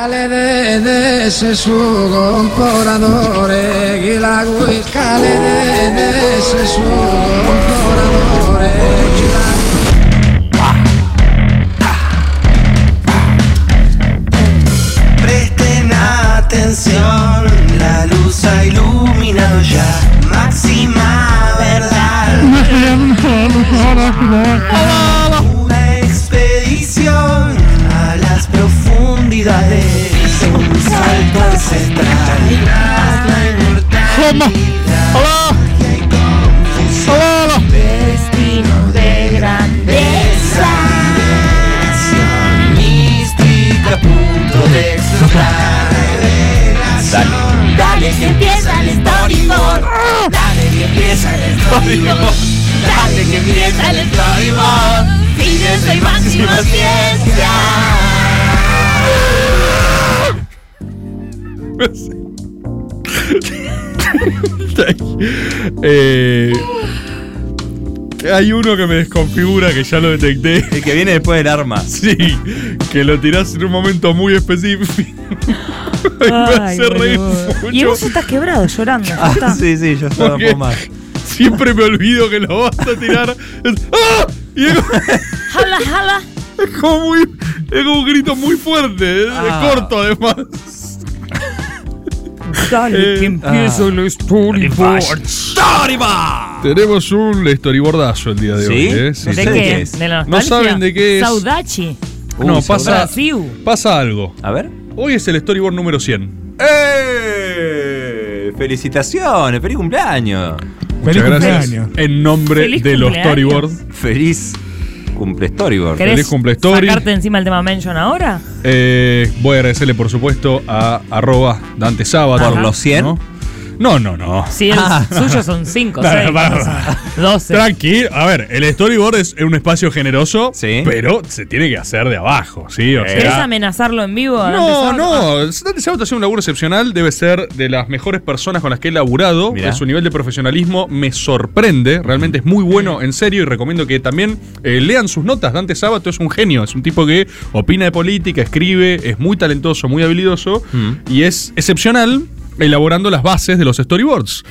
Scale de, de se sugo comporadore, chi la cui scale de, de se sugo comporadore, chi la Presten atención, la luz ha iluminado ya. Máxima verdad. Salto ancestral. La inmortalidad. Y confusión. Destino de grandeza. Mística, punto de explotar. Revelación. Dale que empieza el storyboard. Dale que empieza el storyboard. Dale que empieza el storyboard. Fíjense y máxima ciencia. Eh, hay uno que me desconfigura, que ya lo detecté. El que viene después del arma. Sí, que lo tirás en un momento muy específico. Y me Ay, hace reír boludo. mucho. Y vos estás quebrado llorando. ya Ah, está. sí, sí, yo estaba un Porque poco más. Siempre me olvido que lo vas a tirar. Es- ¡Ah! Y es como, Jala, jala. es como muy. Es como un grito muy fuerte. Es Ah. corto además. Dale, Eh, que empieza el storyboard. Tenemos un storyboardazo el día de ¿Sí? hoy. ¿eh? No Sí, ¿De sí. de qué? ¿De la No saben de qué es. Saudachi. No, Uy, pasa, Brasil. pasa algo. A ver. Hoy es el storyboard número 100. ¡Eh! ¡Felicitaciones! ¡Feliz cumpleaños! Feliz Muchas gracias. cumpleaños. En nombre Feliz de los storyboards. ¡Feliz cumple storyboard! ¿Querés Feliz cumple story. sacarte encima el tema mention ahora? Eh, voy a agradecerle, por supuesto, a arroba Dante Sábado. ¿Por los 100? ¿no? No, no, no. Sí, el suyo son 5, No, 6, para, para. 12. Tranquilo, a ver, el storyboard es un espacio generoso, Sí. pero se tiene que hacer de abajo, ¿sí? O ¿Querés sea, amenazarlo en vivo? no, no, Dante Sábato hace un laburo excepcional, debe ser de las mejores personas con las que he laburado. Mirá. Su nivel de profesionalismo me sorprende, realmente es muy bueno, en serio, y recomiendo que también eh, lean sus notas. Dante Sábato es un genio, es un tipo que opina de política, escribe, es muy talentoso, muy habilidoso, Mm. y es excepcional elaborando las bases de los storyboards.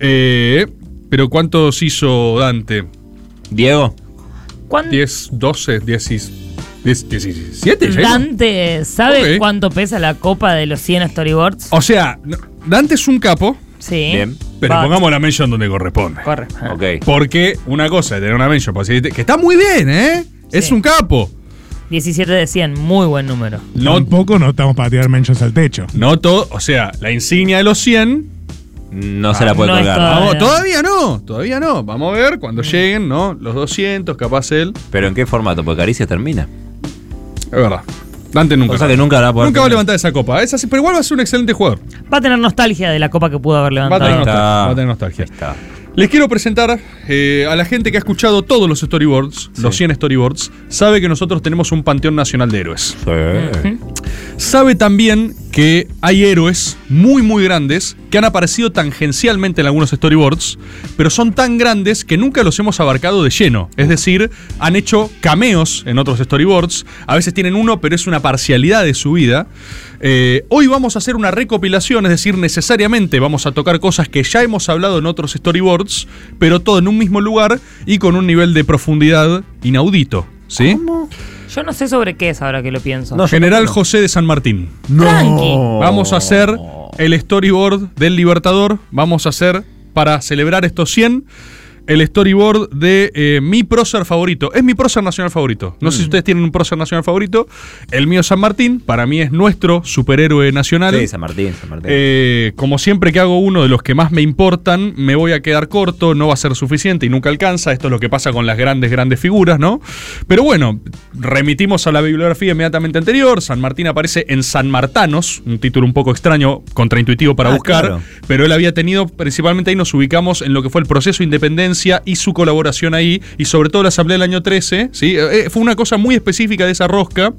Eh, pero ¿cuántos hizo Dante? Diego. ¿Cuán- 10, 12, 10, 10, 17 ya hizo? Dante, ¿sabe Ok. cuánto pesa la copa de los 100 storyboards? O sea, Dante es un capo, Sí. Bien. pero pongamos la mention donde corresponde. Corre. Ok. Porque una cosa es tener una mention, para decirte- que está muy bien, ¿eh? Es un capo. 17 de 100, muy buen número. No, Tampoco no estamos para tirar mentions al techo. no todo, o sea, la insignia de los 100. No se la puede no es colgar. Vamos, todavía no, todavía no. Vamos a ver cuando lleguen, ¿no? Los 200, capaz él. Pero ¿en qué formato? Porque Caricia termina. Es verdad. Dante nunca. O sea que nunca la va a poder nunca va a tener. levantar esa copa. Es así, pero igual va a ser un excelente jugador. Va a tener nostalgia de la copa que pudo haber Va a levantado. tener Ahí está. nostalgia. Va a tener nostalgia. Ahí está. Les quiero presentar eh, a la gente que ha escuchado todos los storyboards, los 100 storyboards, sabe que nosotros tenemos un panteón nacional de héroes. Sabe también que hay héroes muy muy grandes que han aparecido tangencialmente en algunos storyboards, pero son tan grandes que nunca los hemos abarcado de lleno. Es decir, han hecho cameos en otros storyboards, a veces tienen uno, pero es una parcialidad de su vida. Eh, hoy vamos a hacer una recopilación, es decir, necesariamente vamos a tocar cosas que ya hemos hablado en otros storyboards, pero todo en un mismo lugar y con un nivel de profundidad inaudito. ¿Sí? Yo no sé sobre qué es ahora que lo pienso. No, General José de San Martín. Tranqui. Vamos a hacer el storyboard del Libertador. Vamos a hacer, para celebrar estos 100, el storyboard de eh, mi prócer favorito. Es mi prócer nacional favorito. No Mm. sé si ustedes tienen un prócer nacional favorito. El mío es San Martín. Para mí es nuestro superhéroe nacional. Sí, San Martín, San Martín. Eh, como siempre que hago uno de los que más me importan, me voy a quedar corto, no va a ser suficiente y nunca alcanza. Esto es lo que pasa con las grandes, grandes figuras, ¿no? Pero bueno, remitimos a la bibliografía inmediatamente anterior. San Martín aparece en San Martanos, un título un poco extraño, contraintuitivo para Ah, buscar, claro. pero él había tenido, principalmente ahí nos ubicamos en lo que fue el proceso de independencia Y su colaboración ahí, y sobre todo la asamblea del año 13, ¿sí? Eh, fue una cosa muy específica de esa rosca.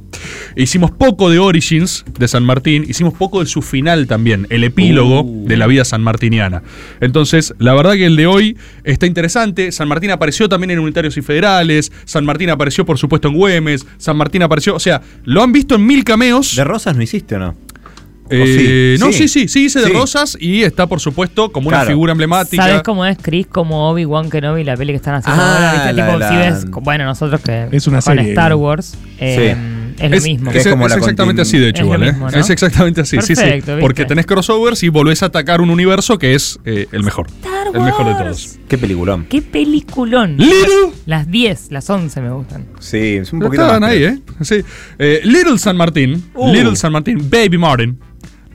Hicimos poco de Origins de San Martín, hicimos poco de su final también, el epílogo Uh. de la vida sanmartiniana. Entonces, la verdad que el de hoy está interesante. San Martín apareció también en Unitarios y Federales, San Martín apareció por supuesto en Güemes, San Martín apareció, o sea, lo han visto en mil cameos. ¿De Rosas no hiciste o no? Eh, ¿O no, sí? sí, sí, sí, hice de Sí. Rosas y está por supuesto como una figura emblemática. ¿Sabes cómo es Chris como Obi-Wan Kenobi, la peli que están haciendo Ah, ahora? ¿viste? la Tipo, si ves, bueno, nosotros que Es una con serie, Star. Wars, eh, es, lo mismo. Que Es, es como es la exactamente así, de hecho, igual, ¿eh? mismo, ¿no? Es exactamente así, sí, sí. ¿viste? Porque tenés crossovers y volvés a atacar un universo que es eh, el mejor. Star El mejor de Wars. todos. Qué peliculón. ¡Qué peliculón! Little. Las 10, las 11 me gustan. Sí, es un poquito Estaban más, ahí, ¿eh? Sí. Eh, Little San Martín. Uh. Little San Martín. Baby Martin.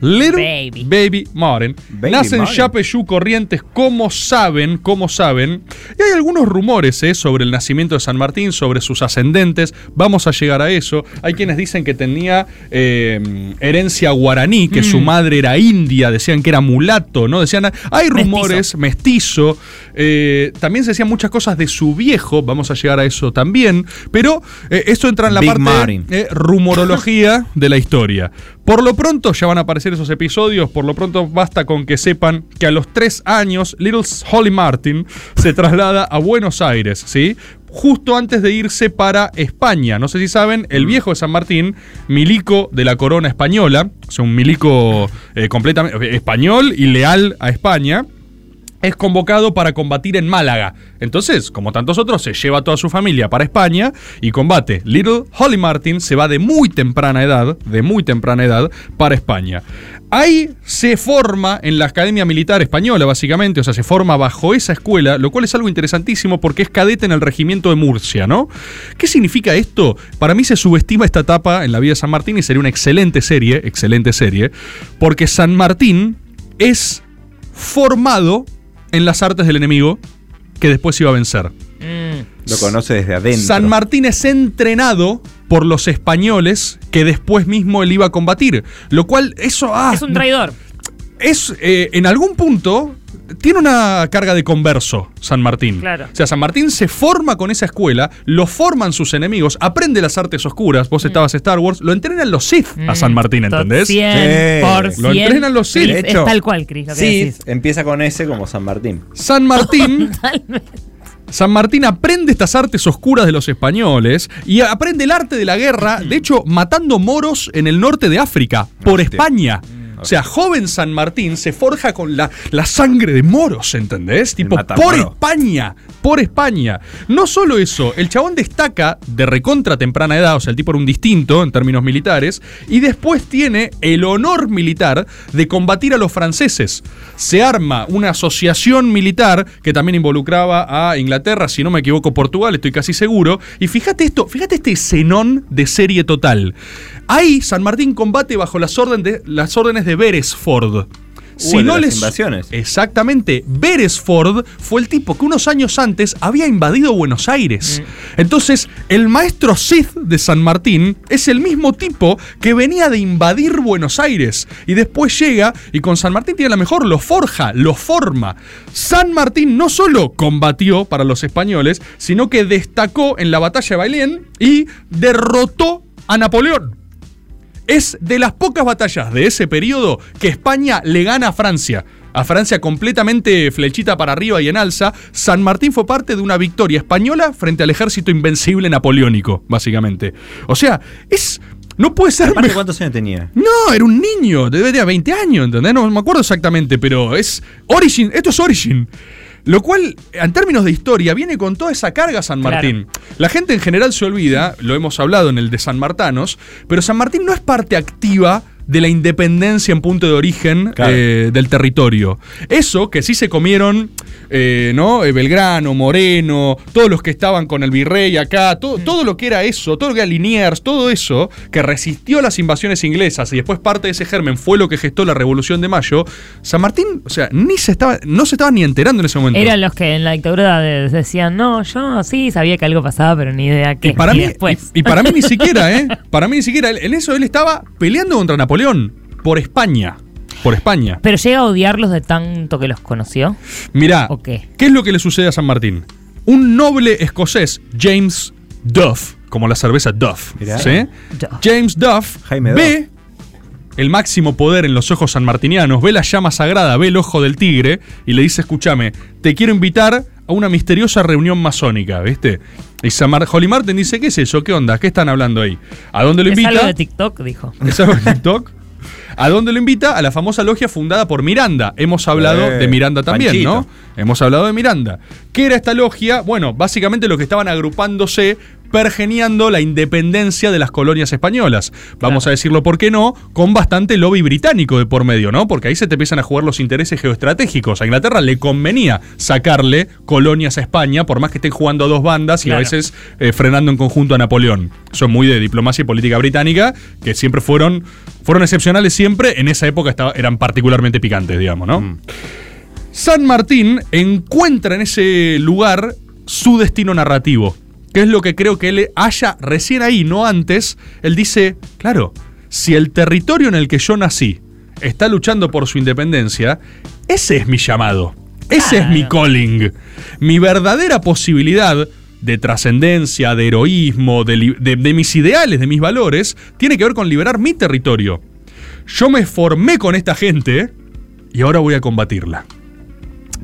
Little Baby. Baby, Martin. Baby Nace en Martin. Yapeyú, Corrientes, como saben, como saben. Y hay algunos rumores ¿eh? sobre el nacimiento de San Martín, sobre sus ascendentes. Vamos a llegar a eso. Hay quienes dicen que tenía eh, herencia guaraní, que su madre era india, decían que era mulato, ¿no? Decían, hay rumores, mestizo. eh, también se decían muchas cosas de su viejo, vamos a llegar a eso también. Pero eh, esto entra en la Big parte eh, rumorología de la historia. Por lo pronto ya van a aparecer esos episodios, por lo pronto basta con que sepan que a los tres años Little Holly Martin se traslada a Buenos Aires, ¿sí? Justo antes de irse para España. No sé si saben, el viejo de San Martín, milico de la corona española, o sea, un milico eh, completamente español y leal a España es convocado para combatir en Málaga. Entonces, como tantos otros, se lleva a toda su familia para España y combate. Little Holly Martin se va de muy temprana edad, de muy temprana edad, para España. Ahí se forma en la Academia Militar Española, básicamente, o sea, se forma bajo esa escuela, lo cual es algo interesantísimo porque es cadete en el regimiento de Murcia, ¿no? ¿Qué significa esto? Para mí se subestima esta etapa en la vida de San Martín y sería una excelente serie, excelente serie, porque San Martín es formado en las artes del enemigo que después iba a vencer. Mm. Lo conoce desde adentro. San Martín es entrenado por los españoles que después mismo él iba a combatir. Lo cual, eso. Ah, es un traidor. Es eh, en algún punto tiene una carga de converso San Martín. Claro. O sea, San Martín se forma con esa escuela, lo forman sus enemigos, aprende las artes oscuras. Vos estabas en Star Wars, lo entrenan los Sith a San Martín, ¿entendés? 100%. Sí. Lo entrenan los Sith. De es hecho, tal cual, Chris, lo que Sí, decís. empieza con S como San Martín. San Martín. San Martín aprende estas artes oscuras de los españoles y aprende el arte de la guerra, de hecho, matando moros en el norte de África, por Hostia. España. O sea, joven San Martín se forja con la, la sangre de moros, ¿entendés? Tipo, por. España, por España. No solo eso, el chabón destaca de recontra temprana edad, o sea, el tipo era un distinto en términos militares, y después tiene el honor militar de combatir a los franceses. Se arma una asociación militar que también involucraba a Inglaterra, si no me equivoco, Portugal, estoy casi seguro. Y fíjate esto, fíjate este escenón de serie total. Ahí San Martín combate bajo las, orden de- las órdenes de Beresford. Si no las les invasiones. Exactamente. Beresford fue el tipo que unos años antes había invadido Buenos Aires. Entonces, el maestro Sith de San Martín es el mismo tipo que venía de invadir Buenos Aires. Y después llega y con San Martín tiene la mejor, lo forja, lo forma. San Martín no solo combatió para los españoles, sino que destacó en la batalla de Bailén y derrotó a Napoleón. Es de las pocas batallas de ese periodo que España le gana a Francia. A Francia completamente flechita para arriba y en alza. San Martín fue parte de una victoria española frente al ejército invencible napoleónico, básicamente. O sea, es. No puede ser Aparte. ¿cuántos años tenía? No, era un niño, debe tener 20 años, ¿entendés? No me acuerdo exactamente, pero es Origin, esto es Origin. Lo cual, en términos de historia, viene con toda esa carga San Claro. Martín. La gente en general se olvida, lo hemos hablado en el de San Martanos, pero San Martín no es parte activa de la independencia en punto de origen Claro. eh, del territorio. Eso que sí se comieron, eh, ¿no? Eh, Belgrano, Moreno, todos los que estaban con el virrey acá, todo, todo lo que era eso, todo lo que era Liniers, todo eso que resistió las invasiones inglesas y después parte de ese germen fue lo que gestó la Revolución de Mayo. San Martín, o sea, ni se estaba, no se estaba ni enterando en ese momento. Eran los que en la dictadura de- decían, no, yo sí sabía que algo pasaba, pero ni idea qué. Y para, Y mí, después. y, y para mí ni siquiera, ¿eh? Para mí ni siquiera. En eso él estaba peleando contra Napoleón por España. por España. Pero llega a odiarlos de tanto que los conoció. Mirá, ¿O qué? ¿qué es lo que le sucede a San Martín? Un noble escocés, James Duff, como la cerveza Duff, Mirá. ¿sí? Duff. James Duff Jaime ve el máximo poder en los ojos sanmartinianos, ve la llama sagrada, ve el ojo del tigre y le dice, escúchame, te quiero invitar a una misteriosa reunión masónica, ¿viste? Y San Mar- Holly Martin dice, ¿qué es eso? ¿Qué onda? ¿Qué están hablando ahí? ¿A dónde lo Es invita? algo de TikTok, dijo. ¿Es algo de TikTok? ¿A dónde lo invita? A la famosa logia fundada por Miranda. Hemos hablado Eh, de Miranda también, Panchito. ¿no? Hemos hablado de Miranda. ¿Qué era esta logia? Bueno, básicamente lo que estaban agrupándose, pergeniando la independencia de las colonias españolas. Vamos a decirlo, ¿por qué no? Con bastante lobby británico de por medio, ¿no? Porque ahí se te empiezan a jugar los intereses geoestratégicos. A Inglaterra le convenía sacarle colonias a España, por más que estén jugando a dos bandas y a veces eh, frenando en conjunto a Napoleón. Son muy de diplomacia y política británica, que siempre fueron, fueron excepcionales siempre, en esa época estaba- eran particularmente picantes, digamos, ¿no? San Martín encuentra en ese lugar su destino narrativo, que es lo que creo que él haya recién ahí, no antes. Él dice, claro, si el territorio en el que yo nací está luchando por su independencia, ese es mi llamado, ese es mi calling, mi verdadera posibilidad de trascendencia, de heroísmo, de- de mis ideales, de mis valores, tiene que ver con liberar mi territorio. Yo me formé con esta gente y ahora voy a combatirla.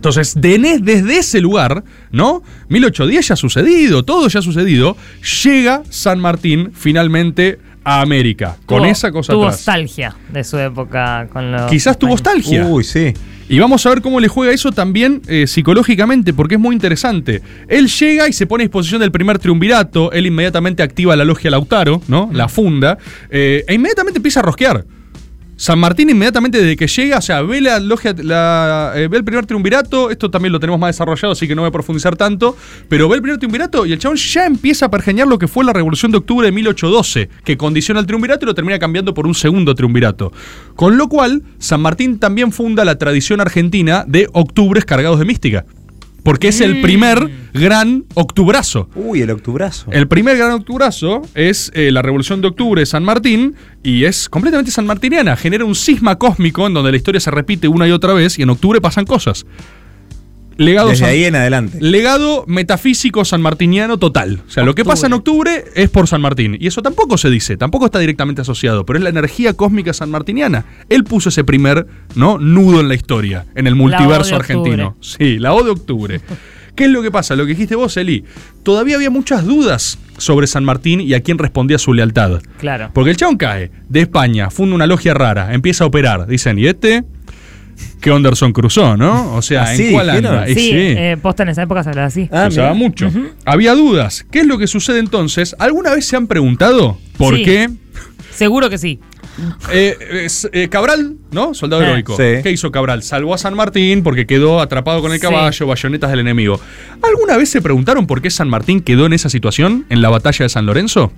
Entonces, desde ese lugar, ¿no? 1810 ya ha sucedido, todo ya ha sucedido. Llega San Martín finalmente a América. Con Tuvo- esa cosa Tuvo atrás. nostalgia de su época con los. Quizás tuvo nostalgia. Uy, sí. Y vamos a ver cómo le juega eso también eh, psicológicamente, porque es muy interesante. Él llega y se pone a disposición del primer triunvirato, él inmediatamente activa la logia Lautaro, ¿no? La funda, eh, e inmediatamente empieza a rosquear. San Martín inmediatamente desde que llega, o sea, ve la logia, eh, el primer triunvirato, esto también lo tenemos más desarrollado, así que no voy a profundizar tanto, pero ve el primer triunvirato y el chabón ya empieza a pergeñar lo que fue la Revolución de Octubre de 1812, que condiciona el triunvirato y lo termina cambiando por un segundo triunvirato. Con lo cual, San Martín también funda la tradición argentina de octubres cargados de mística. Porque es el primer gran octubrazo. Uy, el octubrazo. El primer gran octubrazo es eh, la Revolución de Octubre de San Martín y es completamente sanmartiniana. Genera un cisma cósmico en donde la historia se repite una y otra vez y en octubre pasan cosas. Legado, Desde san- ahí en adelante. legado metafísico sanmartiniano total. O sea, lo que pasa en octubre es por San Martín. Y eso tampoco se dice, tampoco está directamente asociado, pero es la energía cósmica sanmartiniana. Él puso ese primer ¿no? nudo en la historia, en el multiverso octubre. argentino. Sí, la O de octubre. ¿Qué es lo que pasa? Lo que dijiste vos, Eli. Todavía había muchas dudas sobre San Martín y a quién respondía su lealtad. Claro. Porque el chabón cae de España, funda una logia rara, empieza a operar. Dicen, ¿y este? Que Anderson cruzó, ¿no? O sea, ¿Ah, ¿en sí? cuál anda? Sí, sí. eh, posta en esa época se hablaba así. Ah, Se usaba mucho. Había dudas. ¿Qué es lo que sucede entonces? ¿Alguna vez se han preguntado por Sí. qué Seguro que sí. eh, eh, Cabral, ¿no? Soldado Ah. heroico. Sí. ¿Qué hizo Cabral? Salvó a San Martín porque quedó atrapado con el Sí. caballo, bayonetas del enemigo. ¿Alguna vez se preguntaron por qué San Martín quedó en esa situación en la batalla de San Lorenzo?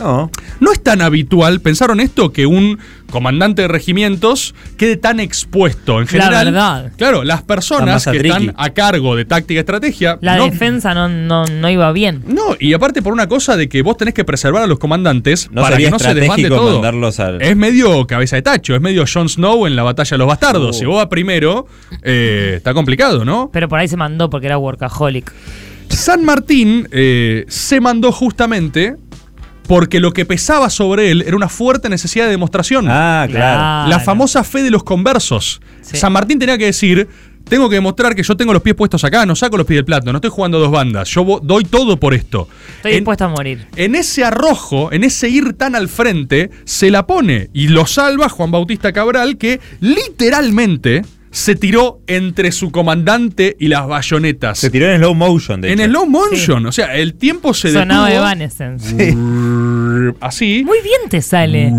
No. No es tan habitual, pensaron esto, que un comandante de regimientos quede tan expuesto. En La general, verdad. claro, las personas que están a cargo de táctica y estrategia. La no- defensa no, no, no iba bien. No, y aparte por una cosa de que vos tenés que preservar a los comandantes No para que no se desbande todo. mandarlos al- Es medio cabeza de tacho, es medio Jon Snow en la batalla de los bastardos. Uh. Si vos vas primero, eh, está complicado, ¿no? Pero por ahí se mandó porque era workaholic. San Martín eh, se mandó justamente porque lo que pesaba sobre él era una fuerte necesidad de demostración. Ah, claro. La famosa fe de los conversos. Sí. San Martín tenía que decir, tengo que demostrar que yo tengo los pies puestos acá, no saco los pies del plato, no estoy jugando dos bandas, yo doy todo por esto. Estoy En- dispuesto a morir. en ese arrojo, en ese ir tan al frente, se la pone y lo salva Juan Bautista Cabral, que literalmente se tiró entre su comandante y las bayonetas. Se tiró en slow motion, de en hecho. slow motion, o sea, el tiempo se Sonaba detuvo Evanescence. así. Muy bien te sale.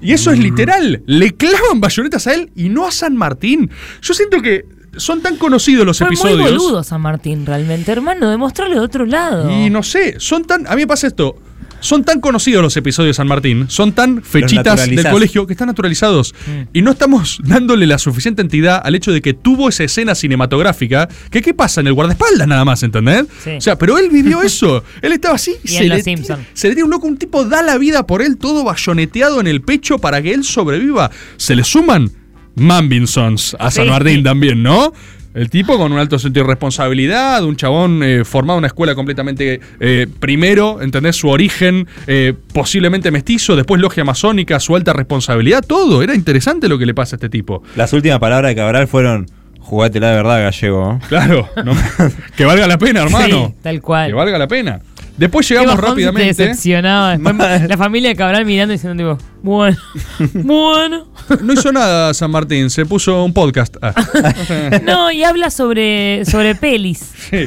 Y eso es literal. Le clavan bayonetas a él y no a San Martín. Yo siento que son tan conocidos los Fue muy episodios. boludo San Martín, realmente, hermano. Demostrarle de otro lado. Y no sé, son tan. A mí me pasa esto. Son tan conocidos los episodios de San Martín, son tan fechitas del colegio que están naturalizados. Mm. Y no estamos dándole la suficiente entidad al hecho de que tuvo esa escena cinematográfica. Que qué pasa en el guardaespaldas nada más, ¿entendés? Sí. O sea, pero él vivió eso. Él estaba así y, Y se, en le tira, Simpson. se le tira un loco, un tipo da la vida por él, todo bayoneteado en el pecho para que él sobreviva. Se le suman Mambinsons a San Sí. Martín también, ¿no? El tipo con un alto sentido de responsabilidad, un chabón eh, formado en una escuela completamente eh, primero, ¿entendés? Su origen eh, posiblemente mestizo, después logia masónica, su alta responsabilidad, todo. Era interesante lo que le pasa a este tipo. Las últimas palabras de Cabral fueron: Jugátela de verdad, gallego. Claro, no- que valga la pena, hermano. Sí, tal cual. Que valga la pena. Después llegamos rápidamente. decepcionaba. La familia de Cabral mirando y diciendo tipo, bueno, bueno. No hizo nada San Martín, se puso un podcast. Ah. No, y habla sobre, sobre pelis. Sí.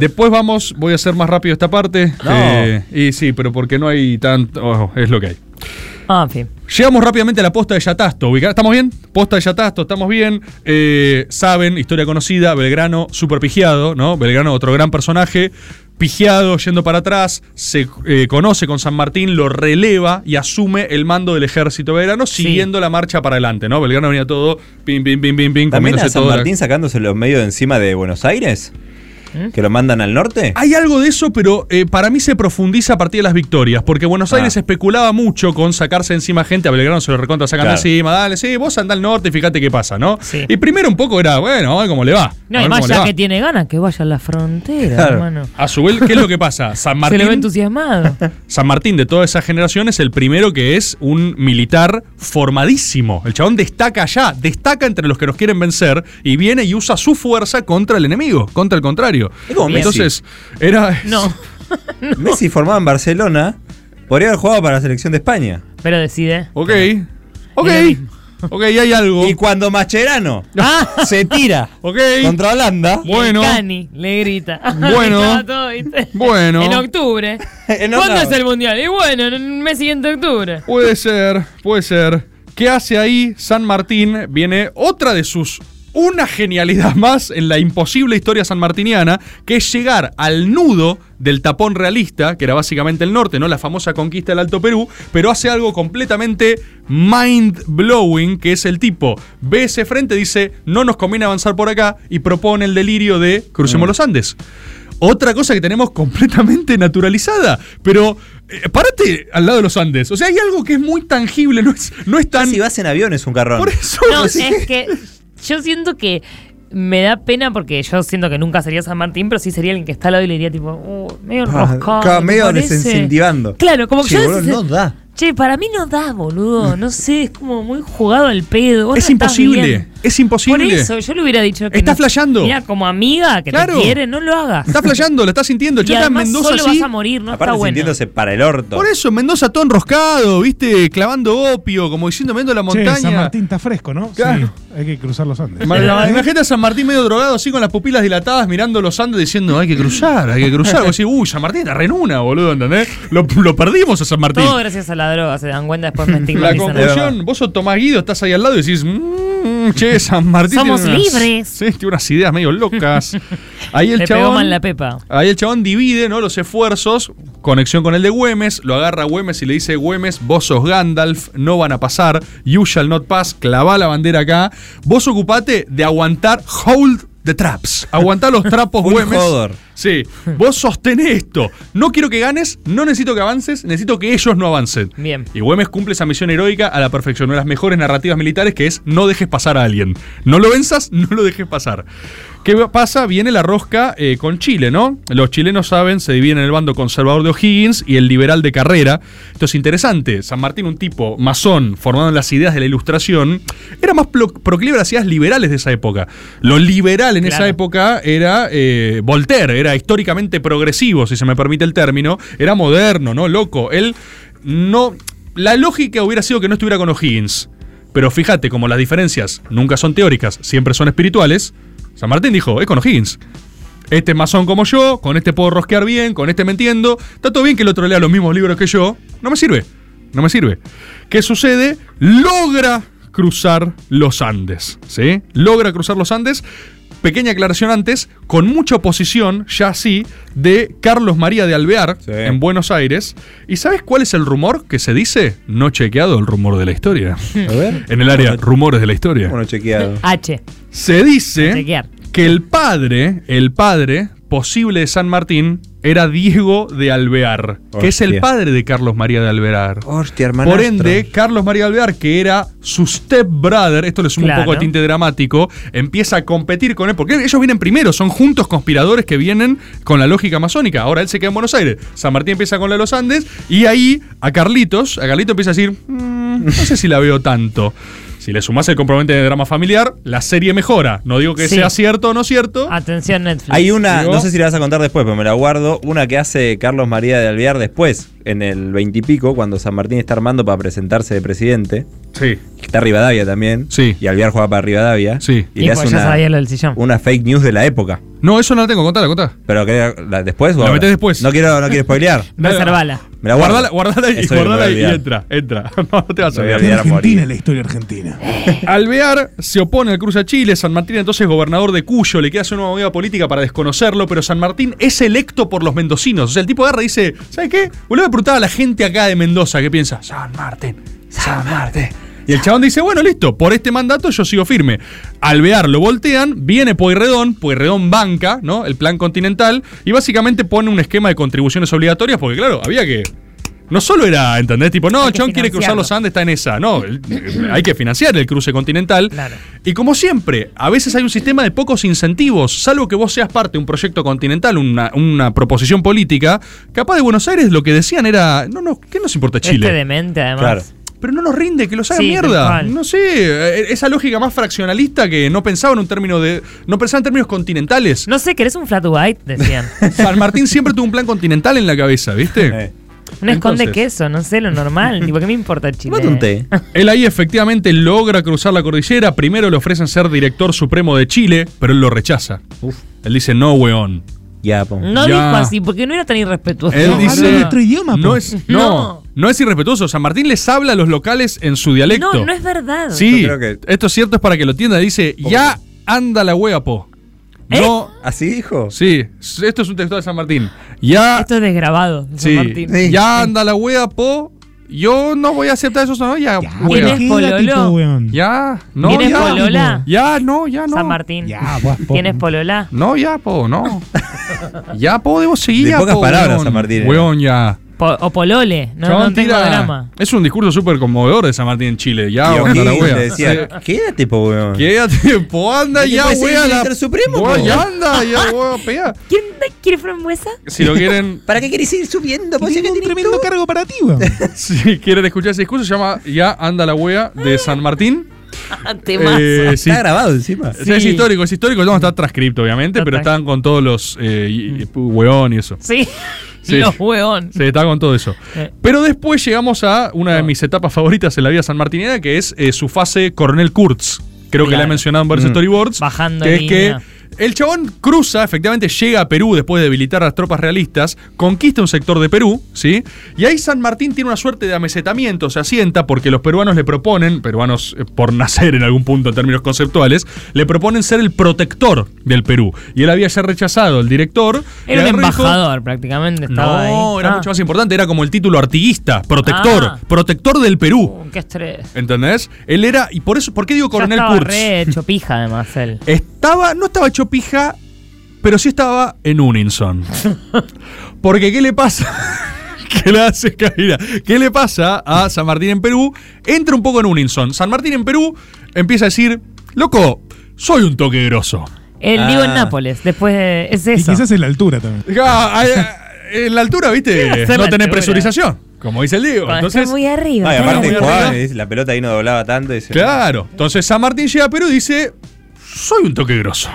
Después vamos, voy a hacer más rápido esta parte. No. Eh, y sí, pero porque no hay tanto. oh, es lo que hay. Ah, en fin. Llegamos rápidamente a la posta de Yatasto. ¿Estamos bien? Posta de Yatasto, estamos bien. Eh, saben, historia conocida, Belgrano super pigiado, ¿no? Belgrano, otro gran personaje. Pigiado, yendo para atrás, se eh, conoce con San Martín, lo releva y asume el mando del ejército belgrano, siguiendo la marcha para adelante, ¿no? Belgrano venía todo, pim, pim, pim, pim, pim, ¿También a San todo. la- Martín sacándose los medios de encima de Buenos Aires? ¿Mm? ¿Que lo mandan al norte? Hay algo de eso, pero eh, para mí se profundiza a partir de las victorias, porque Buenos Ah. Aires especulaba mucho con sacarse encima gente, a Belgrano se lo recontra sacan Claro. encima, dale, sí, vos andá al norte y fíjate qué pasa, ¿no? Sí. Y primero un poco era, bueno, a ver cómo le va. No, y más ya que tiene ganas, que vaya a la frontera, Claro. hermano. A su vez, ¿qué es lo que pasa? San Se lo ve Martín, entusiasmado. San Martín de toda esa generación es el primero que es un militar formadísimo. El chabón destaca allá, destaca entre los que nos quieren vencer y viene y usa su fuerza contra el enemigo, contra el contrario. Es como Messi. Entonces, era... No, Messi formado en Barcelona podría haber jugado para la selección de España. pero decide. Ok, ok, lo mismo. ok, hay algo. Y cuando Mascherano Ah, se tira Ok. contra Holanda, Bueno. Cani le grita. Bueno. Estaba todo, ¿viste? Bueno. En octubre. En ¿Cuándo es el mundial? Y bueno, en el mes siguiente de octubre. Puede ser, puede ser. ¿Qué hace ahí San Martín? Viene otra de sus. Una genialidad más en la imposible historia sanmartiniana, que es llegar al nudo del tapón realista, que era básicamente el norte, ¿no? La famosa conquista del Alto Perú, pero hace algo completamente mind blowing, que es el tipo, ve ese frente, dice, no nos conviene avanzar por acá, y propone el delirio de crucemos los Andes. Otra cosa que tenemos completamente naturalizada, pero eh, parate al lado de los Andes. O sea, hay algo que es muy tangible, no es, no es tan. Si vas en avión es un carrón. Por eso. No, así es que yo siento que me da pena porque yo siento que nunca sería San Martín, pero sí sería alguien que está al lado y le diría tipo, oh, medio Ah, enroscado. ¿te medio desincentivando. Claro, como que Che, yo no da. Che, para mí no da, boludo. No sé, es como muy jugado al pedo. Vos Es no estás imposible. Es imposible. Por eso, yo le hubiera dicho que. Está no- flasheando. Mira, como amiga que Claro. te quiere, no lo hagas. Está flasheando, lo está sintiendo. Y en además Mendoza solo así. vas a morir, no Aparte está bueno. sintiéndose para el orto. Por eso, en Mendoza todo enroscado, ¿viste? Clavando opio, como diciendo, viendo la Che, montaña. San Martín está fresco, ¿no? Claro. Sí, hay que cruzar los Andes. Ma- Imagínate a San Martín medio drogado, así con las pupilas dilatadas, mirando los Andes, diciendo, hay que cruzar, hay que cruzar. Vos decís, uy, San Martín está re en una, boludo, ¿entendés? Lo, lo perdimos a San Martín. Todo gracias a la droga, se dan cuenta después me La estigmatizan. conclusión, vos sos Tomás Guido, estás ahí al lado y decís, mmm, che, San Martín. Somos tiene unas- libres. Sí, tiene unas ideas medio locas. Ahí el Le pegó chabón. mal la pepa. Ahí el chabón divide ¿no? los esfuerzos, conexión con el de Güemes, lo agarra a Güemes y le dice, Güemes, vos sos Gandalf, no van a pasar, you shall not pass, clavá la bandera acá, vos ocupate de aguantar, hold the traps, aguantá los trapos Full Güemes. jodor. Sí, vos sostené esto, no quiero que ganes, no necesito que avances, necesito que ellos no avancen. Bien. Y Güemes cumple esa misión heroica a la perfección, una de las mejores narrativas militares que es no dejes pasar a alguien. No lo venzas, no lo dejes pasar. ¿Qué pasa? Viene la rosca eh, con Chile, ¿no? Los chilenos saben, se dividen en el bando conservador de O'Higgins y el liberal de Carrera. Esto es interesante. San Martín, un tipo masón, formado en las ideas de la ilustración, era más pro- proclive a las ideas liberales de esa época. Lo liberal en esa época era eh, Voltaire, era históricamente progresivo, si se me permite el término, era moderno, ¿no? Loco. Él no. La lógica hubiera sido que no estuviera con O'Higgins. Pero fíjate, como las diferencias nunca son teóricas, siempre son espirituales, San Martín dijo, es con O'Higgins. Este es masón como yo, con este puedo rosquear bien, con este me entiendo. Está todo bien que el otro lea los mismos libros que yo. No me sirve. No me sirve. ¿Qué sucede? Logra cruzar los Andes. ¿Sí? Logra cruzar los Andes. Pequeña aclaración antes, con mucha oposición, ya sí, de Carlos María de Alvear Sí. en Buenos Aires. ¿Y sabes cuál es el rumor que se dice? No chequeado el rumor de la historia. A ver. En el área rumores de la historia. Bueno, chequeado. H. Se dice que el padre, el padre, posible de San Martín era Diego de Alvear, que es el padre de Carlos María de Alvear. Hostia, Por hermanastro. ende, Carlos María de Alvear, que era su stepbrother, esto le suma Claro. un poco de tinte dramático, empieza a competir con él, porque ellos vienen primero, son juntos conspiradores que vienen con la lógica masónica. Ahora él se queda en Buenos Aires, San Martín empieza con la de los Andes, y ahí a Carlitos, a Carlitos empieza a decir, "Mm, no sé si la veo tanto. Si le sumás el componente de drama familiar, la serie mejora. No digo que Sí. sea cierto o no cierto. Atención Netflix. Hay una, Digo- no sé si la vas a contar después, pero me la guardo. Una que hace Carlos María de Alvear después, en el veintipico, cuando San Martín está armando para presentarse de presidente. Sí. Está Rivadavia también. Sí. Y Alvear juega para Rivadavia. Sí. Y, Y le pues hace ya una, sabía lo del sillón. una fake news de la época. No, eso no la tengo, contala, contala. Pero que la- después La metés después. No quiero, no quiero spoilear. Reservala. Me la guardo. Guardala, guardala y, guardala y entra, entra. No, no te vas a olvidar. olvidar Argentina, morir. la historia argentina. Alvear se opone al cruce a Chile, San Martín entonces gobernador de Cuyo, le queda hacer una movida política para desconocerlo, pero San Martín es electo por los mendocinos. O sea, el tipo agarra y dice, ¿sabes qué? Vuelve la gente acá de Mendoza que piensa, San Martín, San Martín. Y el chabón dice, bueno, listo, por este mandato yo sigo firme. Alvear lo voltean, viene Pueyrredón, Pueyrredón banca, ¿no? El plan continental, y básicamente pone un esquema de contribuciones obligatorias, porque claro, había que... No solo era, ¿entendés? Tipo, no, chabón quiere cruzar los Andes, está en esa. No, el- hay que financiar el cruce continental. Claro. Y como siempre, a veces hay un sistema de pocos incentivos, salvo que vos seas parte de un proyecto continental, una, una proposición política. Capaz de Buenos Aires lo que decían era, no, no, ¿qué nos importa Chile? Este demente, además. Claro. Pero no nos rinde, que los Sí, tal mierda. No sé, eh, esa lógica más fraccionalista que no pensaba en un término de. No pensaba en términos continentales. No sé, ¿querés un flat white? Decían. San Martín siempre tuvo un plan continental en la cabeza, ¿viste? Un esconde Entonces- queso, no sé, lo normal. tipo, ¿qué me importa Chile? Tomate un té. Él ahí efectivamente logra cruzar la cordillera. Primero le ofrecen ser director supremo de Chile, pero él lo rechaza. Él dice, no, weón. Ya, po. No Ya. dijo así, porque no era tan irrespetuoso. Él Habla dice. nuestro idioma, no po. es, no, No. no es irrespetuoso. San Martín les habla a los locales en su dialecto. No, no es verdad. Sí, Yo creo que- esto es cierto, es para que lo entienda. Dice, ya anda la wea, po. ¿Eh? No, ¿Así dijo? sí, esto es un texto de San Martín. Ya, Esto es desgrabado. de San sí, Martín. Sí. ya anda la wea, po. Yo no voy a aceptar eso, no, ya, Ya, ¿Quién wea. es qué Pololo? Ya, no, ¿Quién es ya. Polola? Ya, no, ya no. San Martín. Ya, vos, po. ¿Quién es Polola? No, ya, po, no. ya podemos seguir. De ya, pocas po, palabras, weón. San Martín, eh. Weón, ya. Po- o Polole. No, no tengo tira- drama. Es un discurso súper conmovedor de San Martín en Chile. Ya, anda la wea. decía, quédate, po, weón. Quédate, po, anda ¿Qué ya, puede ser wea. la- Supremo, Wea, po? ya anda, ya, wea, pega. ¿Quién quiere frambuesa? Si lo quieren, ¿Para qué querés ir subiendo? Que tiene un tremendo cargo para ti, weón. si quieren escuchar ese discurso, se llama Ya anda la wea de San Martín. Temazo. Eh, sí. Está grabado encima. O sea, es histórico, es histórico, no está transcripto, obviamente, Está pero estaban con todos los eh, y- y- weón y eso. Sí. Sí. Hueón. Sí, estaba con todo eso. Eh. Pero después llegamos a una de mis etapas favoritas en la vida sanmartiniana, que es eh, su fase Coronel Kurtz. Creo que la he mencionado en varios Mm. storyboards. Bajando que es línea. que el chabón cruza, efectivamente llega a Perú después de debilitar a las tropas realistas, conquista un sector de Perú, ¿sí? Y ahí San Martín tiene una suerte de amesetamiento, se asienta porque los peruanos le proponen, peruanos eh, por nacer en algún punto en términos conceptuales, le proponen ser el protector del Perú. Y él había ya rechazado el director. Era un dijo, embajador prácticamente. Estaba no, ahí. era Ah. mucho más importante, era como el título artiguista, protector, Ah. protector del Perú. Uh, qué estrés. ¿Entendés? Él era, y por eso, ¿por qué digo Ya Coronel estaba Kurtz? re hecho pija, además, él. Estaba, no estaba hecho pija, pero sí estaba en Uninson. Porque, ¿qué le pasa? ¿Qué le hace Caída? ¿Qué le pasa a San Martín en Perú? Entra un poco en Uninson. San Martín en Perú empieza a decir, loco, soy un toque grosso. El digo en Ah. Nápoles, después de. Es Y eso. quizás en la altura también. Ah, ah, En la altura, ¿Qué va a viste, no la tenés altura? presurización, como dice el Diego. Cuando Entonces, está muy arriba. Y está aparte muy arriba. y la pelota ahí no doblaba tanto. Y se- Claro. Entonces San Martín llega a Perú y dice: Soy un toque grosso.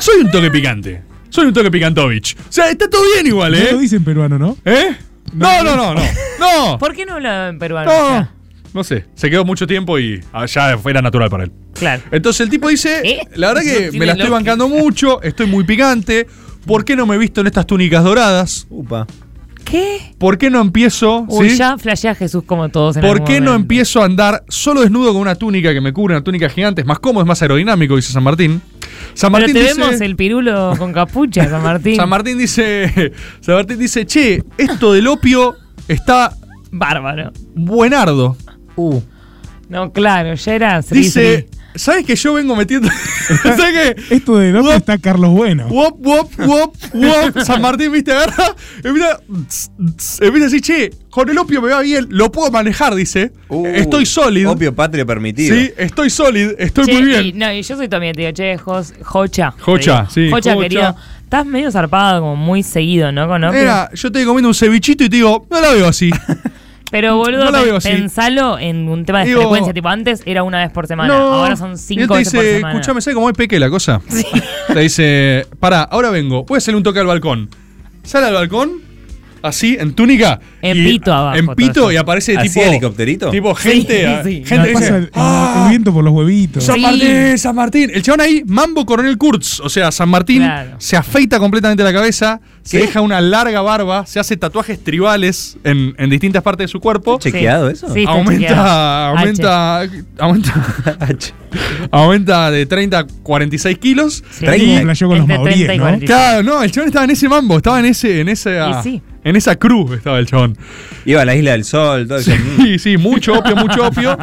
Soy un toque picante. Soy un toque picantovich. O sea, está todo bien igual, No lo ¿eh? dicen peruano, ¿no? ¿Eh? No, no, no, no. No. ¿Por qué no hablaba en peruano? No. No sé. Se quedó mucho tiempo y ah, ya era natural para él. Claro. Entonces el tipo dice: ¿Eh? La verdad que me la estoy bancando mucho, estoy muy picante. ¿Por qué no me he visto en estas túnicas doradas? Upa. ¿Qué? ¿Por qué no empiezo? Uy, ¿sí? ya flashea a Jesús como todos en ¿Por algún qué no empiezo a andar solo desnudo con una túnica que me cubre, una túnica gigante? Es más cómodo, es más aerodinámico, dice San Martín. San Pero Martín te dice, vemos el pirulo con capucha, San Martín. San Martín dice, San Martín dice, che, esto del opio está Bárbaro. buenardo. Uh. No, claro, ya era Dice, ¿sabes que yo vengo metiendo? ¿Sabes qué? Esto de dónde está Carlos Bueno. Wop, wop, wop, wop. San Martín, viste, agarra. Empieza, empieza a decir, che, con el opio me va bien, lo puedo manejar, dice. Uh, estoy sólido. Opio patrio permitido. Sí, estoy sólido, estoy Che, muy y, bien. no, y yo soy tu amiga, te digo, che, Jos- Jocha. Jocha, sí, Jocha, Jocha. querido. Estás medio zarpado, como muy seguido, ¿no? Con opio. Era, yo te estoy comiendo un cevichito y te digo, no la veo así. Pero boludo, no veo pensalo en un tema de Digo- frecuencia. Tipo, antes era una vez por semana, No. ahora son Y él cinco te veces por dice, semana. escuchame, ¿sabes cómo es peque la cosa? Te dice, pará, ahora vengo, puedes hacerle un toque al balcón. Sale al balcón, así, en túnica. En y- pito abajo, En pito y aparece ¿Así tipo. helicópterito? Tipo gente. sí. gente No, dice, pasa el, "Ah, el viento por los huevitos. San Sí. Martín, San Martín. El chabón ahí, Mambo Coronel Kurtz. O sea, San Martín Claro. se afeita completamente la cabeza, se deja una larga barba, se hace tatuajes tribales en, en distintas partes de su cuerpo. ¿Chequeado eso? Sí, está Aumenta, chequeado. aumenta, aumenta, H. aumenta de 30 a 46 kilos. Sí. Y- con los Entre 30 mauríes, y ¿no? 40. Claro, no, el chabón estaba en ese mambo, estaba en ese, en esa, Y sí. En esa cruz estaba el chabón. Iba a la isla del sol, todo eso. Sí, sí, mucho opio, mucho opio.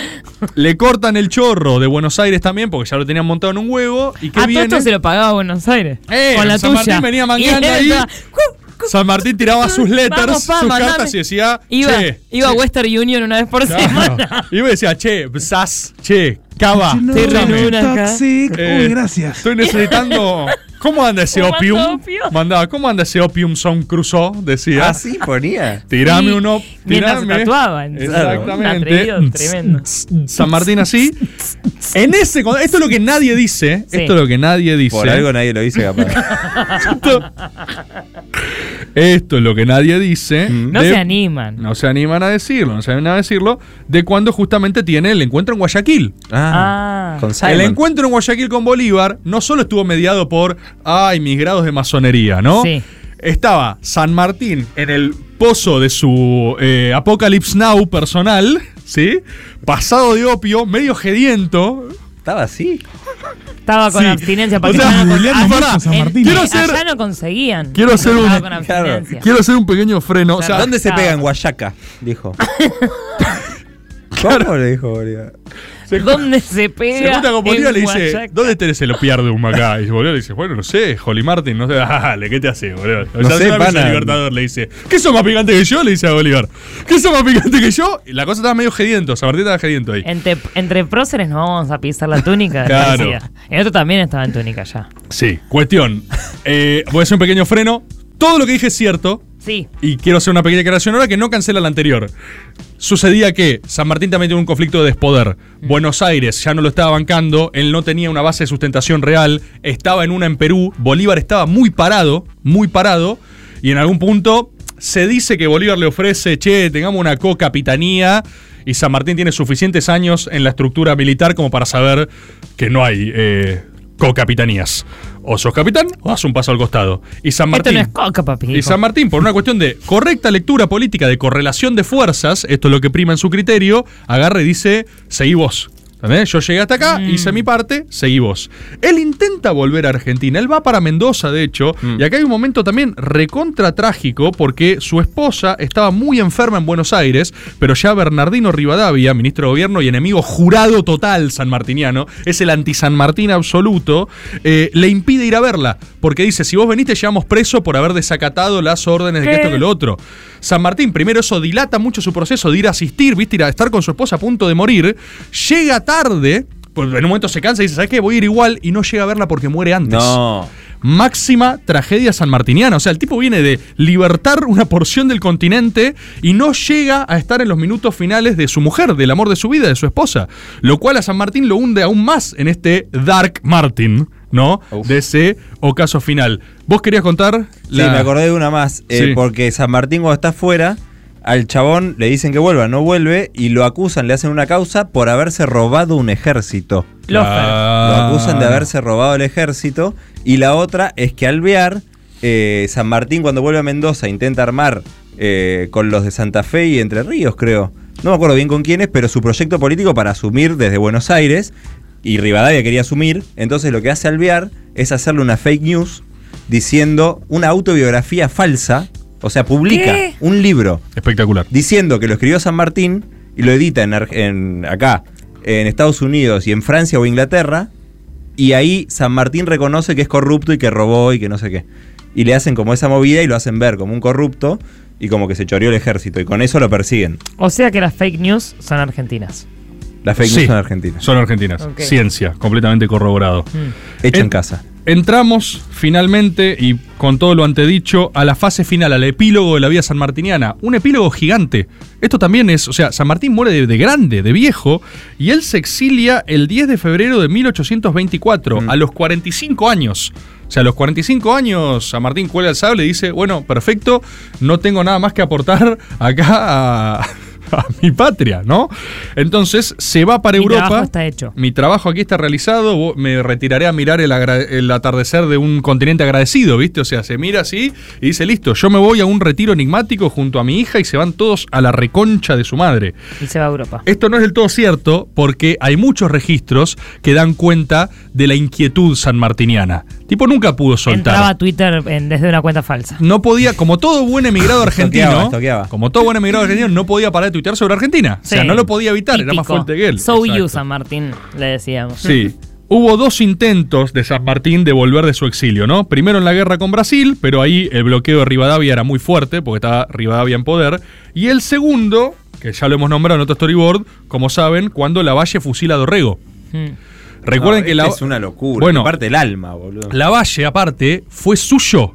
Le cortan el chorro de Buenos Aires también, porque ya lo tenían montado en un huevo. ¿Y que A todo viene? esto se lo pagaba Buenos Aires. Eh, con la San tuya. Martín venía mangueando ahí. estaba, "Cu, San Martín tiraba sus letters, Vamos, pa, sus mandame. cartas y decía, Iba, che, iba a Western Union una vez por claro. semana. Iba y decía, che, sas, che, cava, No, luna acá. Eh, Uy, gracias. Estoy necesitando. ¿Cómo anda ese ¿Cómo anda opium? opio? Mandaba, ¿cómo anda ese opium son Crusoe? Decía. Así ponía. Tirame Sí, uno. mientras se tirame. tatuaban. Exactamente. Tremendo. San Martín así. En ese. Esto es lo que nadie dice. Sí. Esto es lo que nadie dice. Por algo nadie lo dice capaz. Esto, es lo que nadie dice. No de- se animan. No se animan a decirlo, no se animan a decirlo. De cuando justamente tiene el encuentro en Guayaquil. Ah. Con Simon. El encuentro en Guayaquil con Bolívar no solo estuvo mediado por, ay, mis grados de masonería, ¿no? Sí. Estaba San Martín en el pozo de su eh, Apocalypse Now personal, ¿sí? Pasado de opio, medio gediento. Estaba así. Estaba con Sí. abstinencia O porque sea, allá no, Julián allá- Marcos San en- Martín. Quiero hacer- allá no conseguían. quiero hacer un- Estaba con Claro. abstinencia. Quiero hacer un pequeño freno. O sea, ¿Dónde se pega en Guayaca? Dijo. ¿Cómo le dijo Bolívar? Se, ¿Dónde se se pega? junta con Bolívar y en le dice, Guayaca? ¿dónde tenés el opiar de Humacá? Y Bolívar le dice, bueno, no sé, Holly Martin, no sé, dale, ¿qué te hace, Bolívar? O No sea, sé, pana. Libertador le dice, ¿qué sos más picante que yo? Le dice a Bolívar. ¿Qué sos más picante que yo? Y la cosa estaba medio gediento, San Martín estaba gediento ahí. Entre, entre próceres nos vamos a pisar la túnica. Claro. decía. El otro también estaba en túnica ya. Sí, cuestión. Eh, voy a hacer un pequeño freno. Todo lo que dije es cierto. Sí. Y quiero hacer una pequeña declaración ahora que no cancela la anterior. Sucedía que San Martín también tuvo un conflicto de despoder. Buenos Aires ya no lo estaba bancando, él no tenía una base de sustentación real, estaba en una en Perú, Bolívar estaba muy parado, muy parado, y en algún punto se dice que Bolívar le ofrece, che, tengamos una co-capitanía, y San Martín tiene suficientes años en la estructura militar como para saber que no hay eh, co-capitanías. O sos capitán o das un paso al costado. Y San Martín... Esto no es coca, papi. Y San Martín, por una cuestión de correcta lectura política, de correlación de fuerzas, esto es lo que prima en su criterio, agarra y dice, seguí vos. ¿Entendés? Yo llegué hasta acá, Mm. hice mi parte, seguí vos. Él intenta volver a Argentina, él va para Mendoza, de hecho, y acá hay un momento también recontra trágico porque su esposa estaba muy enferma en Buenos Aires, pero ya Bernardino Rivadavia, ministro de gobierno y enemigo jurado total sanmartiniano, es el anti-San Martín absoluto, eh, le impide ir a verla, porque dice, si vos venís te llevamos preso por haber desacatado las órdenes de que esto que lo otro. San Martín, primero eso dilata mucho su proceso de ir a asistir, viste, ir a estar con su esposa a punto de morir, llega tarde, pues en un momento se cansa y dice, ¿sabes qué? Voy a ir igual y no llega a verla porque muere antes. No. Máxima tragedia sanmartiniana. O sea, el tipo viene de libertar una porción del continente y no llega a estar en los minutos finales de su mujer, del amor de su vida, de su esposa. Lo cual a San Martín lo hunde aún más en este Dark Martin, ¿no? Uf. De ese ocaso final. ¿Vos querías contar? Sí, me acordé de una más. eh, Sí. Porque San Martín cuando está afuera, al chabón le dicen que vuelva, no vuelve, y lo acusan, le hacen una causa por haberse robado un ejército. Ah. Lo acusan de haberse robado el ejército. Y la otra es que Alvear, eh, San Martín cuando vuelve a Mendoza intenta armar eh, con los de Santa Fe y Entre Ríos, creo. No me acuerdo bien con quiénes, pero su proyecto político para asumir desde Buenos Aires. Y Rivadavia quería asumir. Entonces lo que hace Alvear es hacerle una fake news diciendo una autobiografía falsa. O sea, publica ¿Qué? un libro Espectacular. diciendo que lo escribió San Martín y lo edita en, en- acá, en Estados Unidos y en Francia o Inglaterra, y ahí San Martín reconoce que es corrupto y que robó y que no sé qué. Y le hacen como esa movida y lo hacen ver como un corrupto y como que se choreó el ejército y con eso lo persiguen. O sea que las fake news son argentinas. Las fake Sí, news son argentinas. Son argentinas. Ciencia, completamente corroborado. Hecho en, En- casa. Entramos finalmente, y con todo lo antedicho, a la fase final, al epílogo de la vida sanmartiniana. Un epílogo gigante. Esto también es, o sea, San Martín muere de, de grande, de viejo, y él se exilia el 10 de febrero de 1824, a los 45 años. O sea, a los 45 años, San Martín cuelga el sable y dice, bueno, perfecto, no tengo nada más que aportar acá a, a mi patria, ¿no? Entonces se va para Mi Europa. trabajo está hecho. Mi trabajo aquí está realizado, me retiraré a mirar el, el atardecer de un continente agradecido, ¿viste? O sea, se mira así y dice, listo, yo me voy a un retiro enigmático junto a mi hija y se van todos a la reconcha de su madre. Y se va a Europa. Esto no es del todo cierto porque hay muchos registros que dan cuenta de la inquietud sanmartiniana. Tipo, nunca pudo soltar. Entraba a Twitter en- desde una cuenta falsa. No podía, como todo buen emigrado argentino, Estoqueaba, estoqueaba. como todo buen emigrado argentino, no podía parar de tuitear sobre Argentina. O sea, no lo podía evitar, era más fuerte que él. So Exacto. you, San Martín, le decíamos. Sí. Hubo dos intentos de San Martín de volver de su exilio, ¿no? Primero en la guerra con Brasil, pero ahí el bloqueo de Rivadavia era muy fuerte, porque estaba Rivadavia en poder. Y el segundo, que ya lo hemos nombrado en otro storyboard, como saben, cuando Lavalle fusila a Dorrego. Mm. Recuerden No, que este la, es una locura. Bueno. parte del alma, boludo. Lavalle, aparte, fue suyo.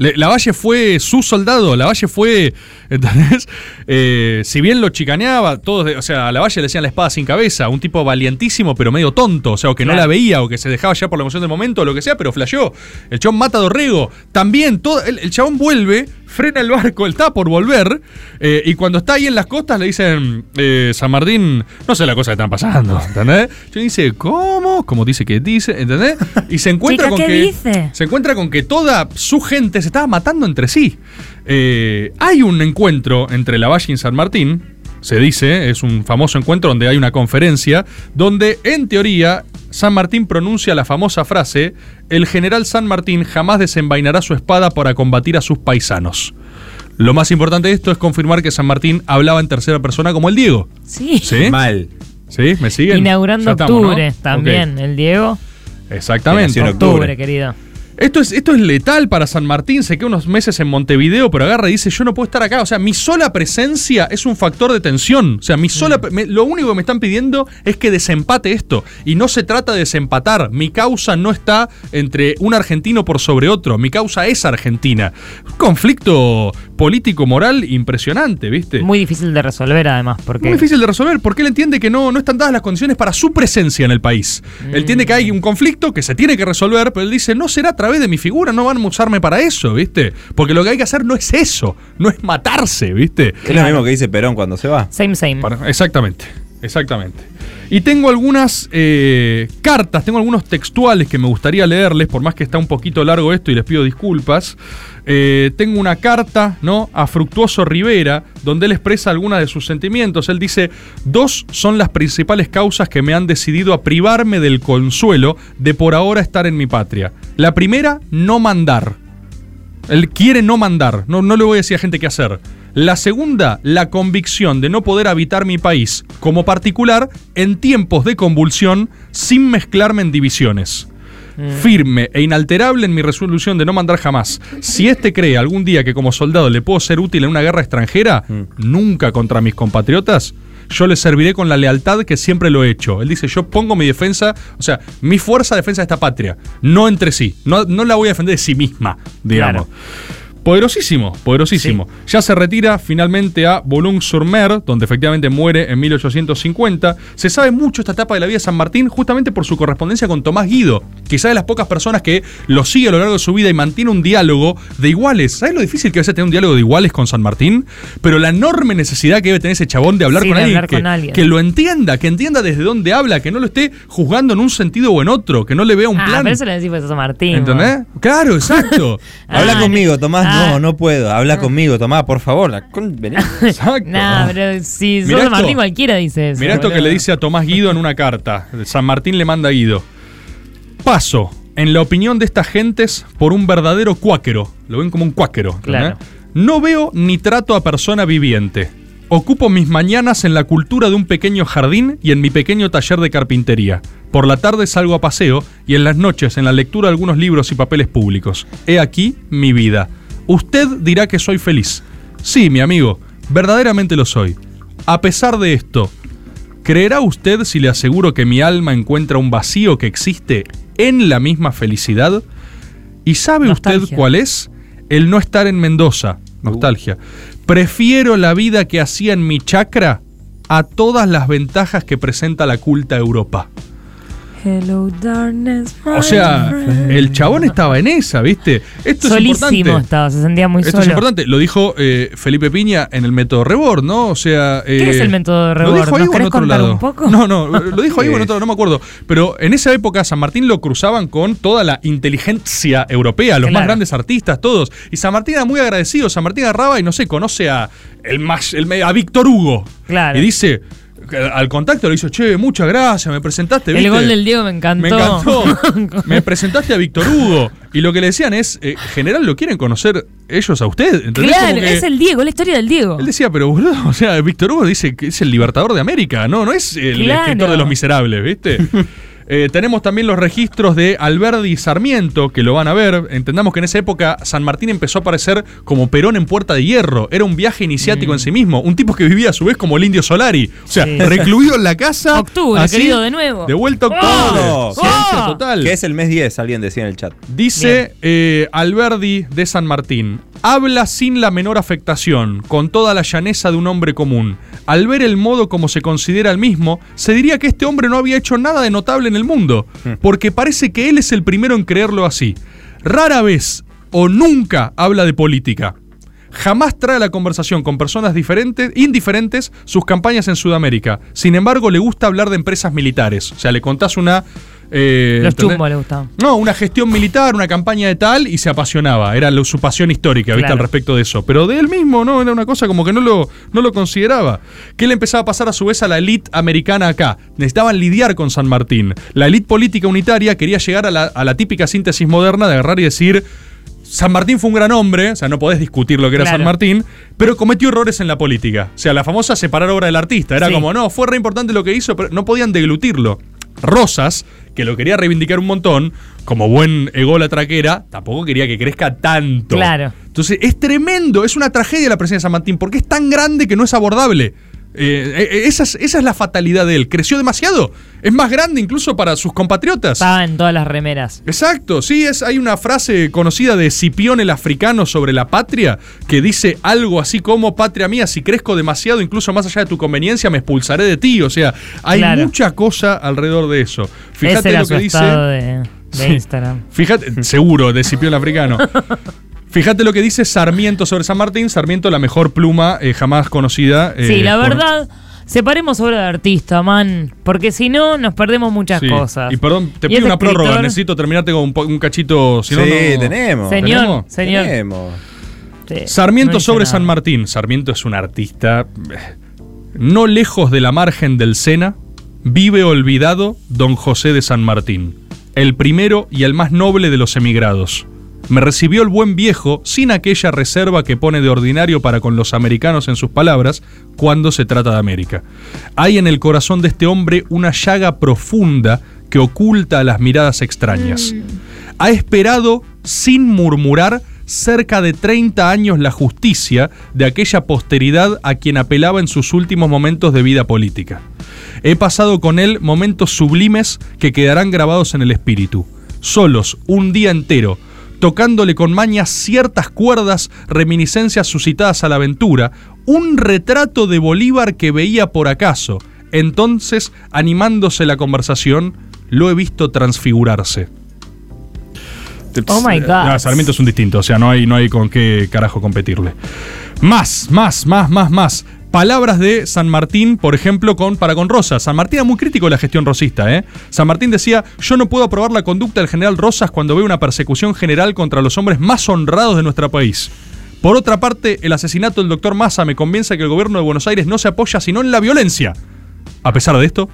Le- Lavalle fue su soldado, Lavalle fue, ¿entendés? Eh, si bien lo chicaneaba, todos, o sea, a Lavalle le decían la espada sin cabeza, un tipo valientísimo pero medio tonto, o sea, o que no la veía o que se dejaba ya por la emoción del momento o lo que sea, pero flasheó. El chabón mata a Dorrego, también, todo, el, el chabón vuelve, frena el barco, él está por volver, eh, y cuando está ahí en las costas le dicen, eh, San Martín, no sé la cosa que están pasando, ¿entendés? Yo dice, ¿cómo? Como dice que dice, ¿entendés? Y se encuentra Chica, con ¿qué que dice? se encuentra con que toda su gente se estaba matando entre sí. Eh, hay un encuentro entre Lavalle y San Martín, se dice, es un famoso encuentro donde hay una conferencia, donde en teoría San Martín pronuncia la famosa frase, el general San Martín jamás desenvainará su espada para combatir a sus paisanos. Lo más importante de esto es confirmar que San Martín hablaba en tercera persona como el Diego. Sí. ¿Sí? Mal. ¿Sí? ¿Me siguen? Inaugurando octubre también, el Diego. Exactamente. En Octubre, octubre. querido. Esto es, esto es letal para San Martín, se queda unos meses en Montevideo, pero agarra y dice, yo no puedo estar acá. O sea, mi sola presencia es un factor de tensión. O sea, mi sola, Mm. me- lo único que me están pidiendo es que desempate esto. Y no se trata de desempatar. Mi causa no está entre un argentino por sobre otro. Mi causa es Argentina. Un conflicto político-moral impresionante, ¿viste? Muy difícil de resolver, además, porque. Muy difícil de resolver, porque él entiende que no, no están dadas las condiciones para su presencia en el país. Él entiende que hay un conflicto que se tiene que resolver, pero él dice, no será a través de mi figura, no van a usarme para eso, ¿viste? Porque lo que hay que hacer no es eso, no es matarse, ¿viste? Es lo mismo que dice Perón cuando se va. Same, same. Para- exactamente, exactamente. Y tengo algunas eh, cartas, tengo algunos textuales que me gustaría leerles, por más que está un poquito largo esto y les pido disculpas. Eh, tengo una carta ¿no? a Fructuoso Rivera, donde él expresa algunas de sus sentimientos. Él dice, dos son las principales causas que me han decidido a privarme del consuelo de por ahora estar en mi patria. La primera, no mandar. Él quiere no mandar, no, no le voy a decir a gente qué hacer. La segunda, la convicción de no poder habitar mi país como particular en tiempos de convulsión sin mezclarme en divisiones. Firme e inalterable en mi resolución de no mandar jamás. Si éste cree algún día que como soldado le puedo ser útil en una guerra extranjera, nunca contra mis compatriotas, yo le serviré con la lealtad que siempre lo he hecho. Él dice, yo pongo mi defensa, o sea, mi fuerza de defensa de esta patria, no entre sí. No, no la voy a defender de sí misma, digamos. Poderosísimo, poderosísimo. Ya se retira finalmente a Boulogne-sur-Mer, donde efectivamente muere en 1850. Se sabe mucho esta etapa de la vida de San Martín justamente por su correspondencia con Tomás Guido, quizá de las pocas personas que lo sigue a lo largo de su vida y mantiene un diálogo de iguales. ¿Sabes lo difícil que es tener un diálogo de iguales con San Martín? Pero la enorme necesidad que debe tener ese chabón de hablar Sí, con de alguien, hablar que, con alguien. que lo entienda, que entienda desde dónde habla, que no lo esté juzgando en un sentido o en otro, que no le vea un ah, plan. pero eso le decís pues a San Martín. ¿Entendés? Claro, exacto. Habla Ah, conmigo, Tomás. Ah. No, no puedo. Habla conmigo, Tomás, por favor. La con- vení. Exacto. Nah, pero si sos Mirá San Martín, esto. cualquiera dice eso. Mirá esto que le dice a Tomás Guido en una carta. San Martín le manda a Guido. Paso, en la opinión de estas gentes, por un verdadero cuáquero. Lo ven como un cuáquero. Claro. No veo ni trato a persona viviente. Ocupo mis mañanas en la cultura de un pequeño jardín y en mi pequeño taller de carpintería. Por la tarde salgo a paseo y en las noches en la lectura de algunos libros y papeles públicos. He aquí mi vida. Usted dirá que soy feliz. Sí, mi amigo, verdaderamente lo soy. A pesar de esto, ¿creerá usted si le aseguro que mi alma encuentra un vacío que existe en la misma felicidad? ¿Y sabe usted cuál es? El no estar en Mendoza. Nostalgia. Prefiero la vida que hacía en mi chacra a todas las ventajas que presenta la culta Europa. Hello, darkness, my O sea, friend. el chabón estaba en esa, ¿viste? Esto es Solísimo importante. estaba, se sentía muy Esto solo. es importante, lo dijo eh, Felipe Piña en el método Rebord, ¿no? O sea. ¿Qué eh, es el método ¿Lo Rebord? dijo ahí ¿Nos o en otro lado? un poco? No, no, lo dijo ahí en otro lado, no me acuerdo. Pero en esa época San Martín lo cruzaban con toda la inteligencia europea, los más grandes artistas, todos. Y San Martín era muy agradecido. San Martín agarraba y no sé, conoce a, el más, el, a Víctor Hugo. Claro. Y dice. Al contacto le dice, che, muchas gracias, me presentaste. El gol del Diego me encantó. Me encantó. Me presentaste a Víctor Hugo. Y lo que le decían es, eh, general, ¿lo quieren conocer ellos a usted? ¿Entendés? Claro, que- es el Diego, la historia del Diego. Él decía, pero boludo, o sea, Víctor Hugo dice que es el libertador de América, no, no es el Claro. escritor de los miserables, ¿viste? Eh, tenemos también los registros de Alberdi y Sarmiento, que lo van a ver. Entendamos que en esa época San Martín empezó a aparecer como Perón en Puerta de Hierro. Era un viaje iniciático en sí mismo. Un tipo que vivía a su vez como el indio Solari. O sea, Sí. recluido en la casa. Octubre, así, querido, de nuevo. De vuelta a octubre. ¡Oh! Ciencia ¡Oh! total. Que es el mes 10, alguien decía en el chat. Dice eh, Alberdi de San Martín. Habla sin la menor afectación, con toda la llaneza de un hombre común. Al ver el modo como se considera el mismo, se diría que este hombre no había hecho nada de notable en el mundo, porque parece que él es el primero en creerlo así. Rara vez o nunca habla de política. Jamás trae a la conversación con personas diferentes, indiferentes sus campañas en Sudamérica. Sin embargo, le gusta hablar de empresas militares. O sea, le contás una. eh, Los chumbos le gustaban. No, una gestión militar, una campaña de tal y se apasionaba. Era lo- su pasión histórica, ¿viste? Claro. Al respecto de eso. Pero de él mismo, ¿no? Era una cosa como que no lo, no lo consideraba. Que él empezaba a pasar a su vez a la élite americana acá. Necesitaban lidiar con San Martín. La élite política unitaria quería llegar a la, a la típica síntesis moderna de agarrar y decir. San Martín fue un gran hombre, o sea, no podés discutir lo que era Claro. San Martín, pero cometió errores en la política. O sea, la famosa separar obra del artista. Era Sí. como, no, fue re importante lo que hizo, pero no podían deglutirlo. Rosas, que lo quería reivindicar un montón, como buen ególatra que era, tampoco quería que crezca tanto. Claro. Entonces, es tremendo, es una tragedia la presencia de San Martín, porque es tan grande que no es abordable. Eh, eh, esa, es, esa es la fatalidad de él. Creció demasiado. Es más grande incluso para sus compatriotas. Estaba en todas las remeras. Exacto, sí, es, hay una frase conocida de Cipión el africano sobre la patria que dice algo así como, patria mía, si crezco demasiado, incluso más allá de tu conveniencia, me expulsaré de ti. O sea, hay Claro. mucha cosa alrededor de eso. Ese Fíjate era lo su que dice... de, de Sí. Instagram. Fíjate, seguro, de Cipión el africano. Fíjate lo que dice Sarmiento sobre San Martín. Sarmiento, la mejor pluma eh, jamás conocida. eh, sí, la por- verdad, separemos obra de artista, man. Porque si no, nos perdemos muchas Sí. cosas. Y perdón, te pido una prórroga. Necesito terminarte con un, cachito. Si sí, no- tenemos. Señor, ¿Tenemos? señor. Tenemos. Sí, Sarmiento no sobre nada. San Martín. Sarmiento es un artista eh, no lejos de la margen del Sena. Vive olvidado don José de San Martín, el primero y el más noble de los emigrados. Me recibió el buen viejo sin aquella reserva que pone de ordinario para con los americanos en sus palabras cuando se trata de América. Hay en el corazón de este hombre una llaga profunda que oculta a las miradas extrañas. Ha esperado sin murmurar cerca de 30 años la justicia de aquella posteridad a quien apelaba en sus últimos momentos de vida política. He pasado con él momentos sublimes que quedarán grabados en el espíritu. Solos, un día entero, tocándole con mañas ciertas cuerdas, reminiscencias suscitadas a la aventura, un retrato de Bolívar que veía por acaso. Entonces, animándose la conversación, lo he visto transfigurarse. Oh my God. No, Sarmiento es un distinto, o sea, no hay, no hay con qué carajo competirle. Más, más, más, más, más. Palabras de San Martín, por ejemplo, con, para con Rosas. San Martín era muy crítico de la gestión rosista. ¿eh? San Martín decía, yo no puedo aprobar la conducta del general Rosas cuando veo una persecución general contra los hombres más honrados de nuestro país. Por otra parte, el asesinato del doctor Massa me convence que el gobierno de Buenos Aires no se apoya sino en la violencia. A pesar de esto,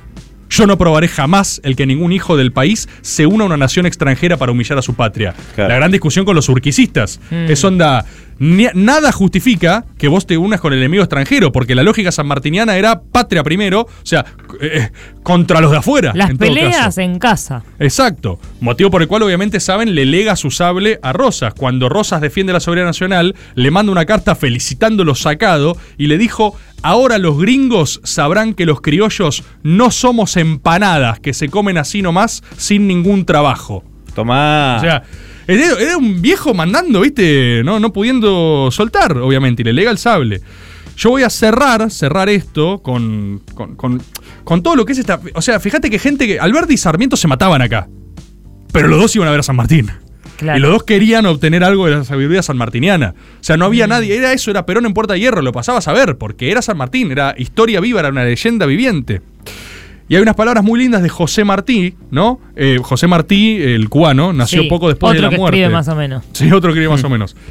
yo no aprobaré jamás el que ningún hijo del país se una a una nación extranjera para humillar a su patria. Claro. La gran discusión con los urquicistas Mm. es onda. Ni- nada justifica que vos te unas con el enemigo extranjero, porque la lógica sanmartiniana era patria primero, o sea, eh, contra los de afuera. Las en todo peleas caso. en casa. Exacto. Motivo por el cual, obviamente, saben, le lega su sable a Rosas. Cuando Rosas defiende la soberanía nacional, le manda una carta felicitándolo sacado y le dijo: Ahora los gringos sabrán que los criollos no somos empanadas que se comen así nomás sin ningún trabajo. Tomá. O sea, era, era un viejo mandando, ¿viste? No, no pudiendo soltar, obviamente, y le lega el sable. Yo voy a cerrar, cerrar esto con, con, con- con todo lo que es esta. O sea, fíjate que gente que. Alberti y Sarmiento se mataban acá. Pero los dos iban a ver a San Martín. Claro. Y los dos querían obtener algo de la sabiduría sanmartiniana. O sea, no había nadie. Era eso, era Perón en Puerta de Hierro. Lo pasabas a ver, porque era San Martín, era historia viva, era una leyenda viviente. Y hay unas palabras muy lindas de José Martí, ¿no? Eh, José Martí, el cubano, nació Sí, poco después de otro la que muerte. escribe más o menos. Sí, otro que escribe más o menos.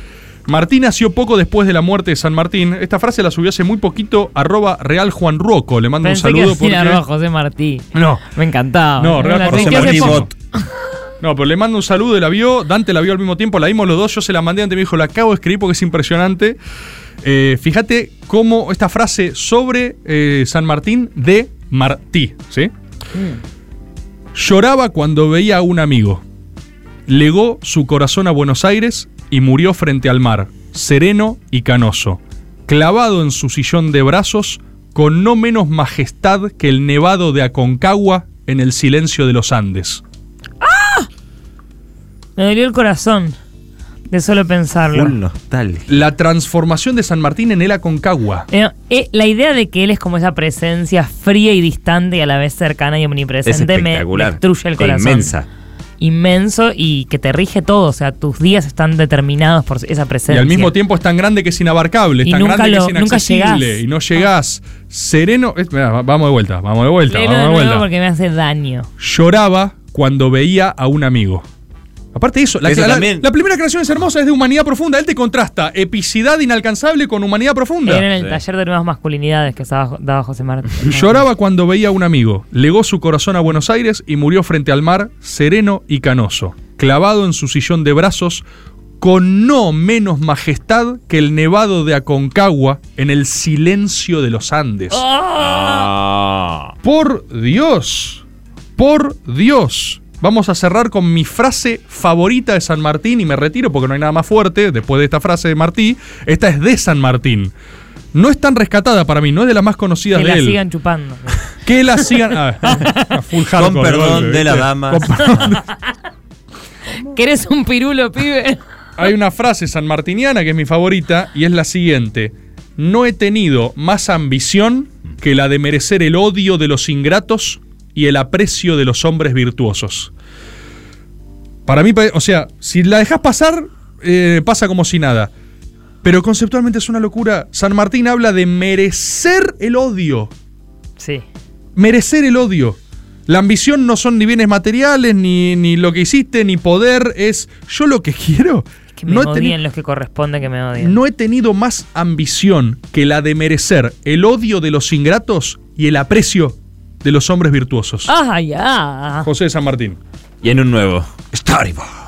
Martín nació poco después de la muerte de San Martín. Esta frase la subió hace muy poquito, arroba Real Juan Roco. Le mando Pensé un que saludo decía porque. arroba José Martí. No. Me encantaba. No, Real tuiteé hace Martí. Bot. No, pero le mando un saludo, la vio, Dante la vio al mismo tiempo, la vimos los dos, yo se la mandé antes, me dijo, la acabo de escribir porque es impresionante. Eh, fíjate cómo esta frase sobre eh, San Martín de Martí, ¿sí? Lloraba cuando veía a un amigo. Legó su corazón a Buenos Aires y murió frente al mar, sereno y canoso, clavado en su sillón de brazos, con no menos majestad que el nevado de Aconcagua en el silencio de los Andes. Me dolió el corazón de solo pensarlo. Full nostalgia. La transformación de San Martín en el Aconcagua. Eh, eh, la idea de que él es como esa presencia fría y distante y a la vez cercana y Es omnipresente me, destruye el E corazón. Inmensa. Inmenso y que te rige todo. O sea, tus días están determinados por esa Y presencia. al mismo tiempo es tan grande que es inabarcable, es Y tan nunca grande lo- que es nunca inaccesible. llegás. Y no llegás. Sereno. es- mirá, va- vamos de vuelta, vamos de vuelta, vamos de de nuevo vuelta. porque me hace daño. Lloraba cuando veía a un amigo. Aparte de eso, la, Eso la- también. la primera creación es hermosa, es de humanidad profunda. Él te contrasta epicidad inalcanzable con humanidad profunda. Era en el Sí. taller de nuevas masculinidades que estaba, daba José Martín. Lloraba cuando veía a un amigo, legó su corazón a Buenos Aires y murió frente al mar, sereno y canoso, clavado en su sillón de brazos, con no menos majestad que el nevado de Aconcagua en el silencio de los Andes. Ah. Por Dios, por Dios. Vamos a cerrar con mi frase favorita de San Martín y me retiro porque no hay nada más fuerte después de esta frase de Martí. Esta es de San Martín. No es tan rescatada para mí, no es de las más conocidas Que de la él. sigan chupando. Que la sigan. ah, a full Con perdón de la dama. Con perdón. ¿Querés un pirulo, pibe? Hay una frase sanmartiniana que es mi favorita y es la siguiente. No he tenido más ambición que la de merecer el odio de los ingratos y el aprecio de los hombres virtuosos. Para mí, o sea, si la dejas pasar, eh, pasa como si nada. Pero conceptualmente es una locura. San Martín habla de merecer el odio. Sí. merecer el odio. La ambición no son ni bienes materiales, ni, ni lo que hiciste, ni poder. Es yo lo que quiero. Que me no, odien los que corresponden que me odien. no he tenido más ambición que la de merecer el odio de los ingratos y el aprecio de los hombres virtuosos. ¡Ah, ya! José de San Martín. Y en un nuevo Storyboard.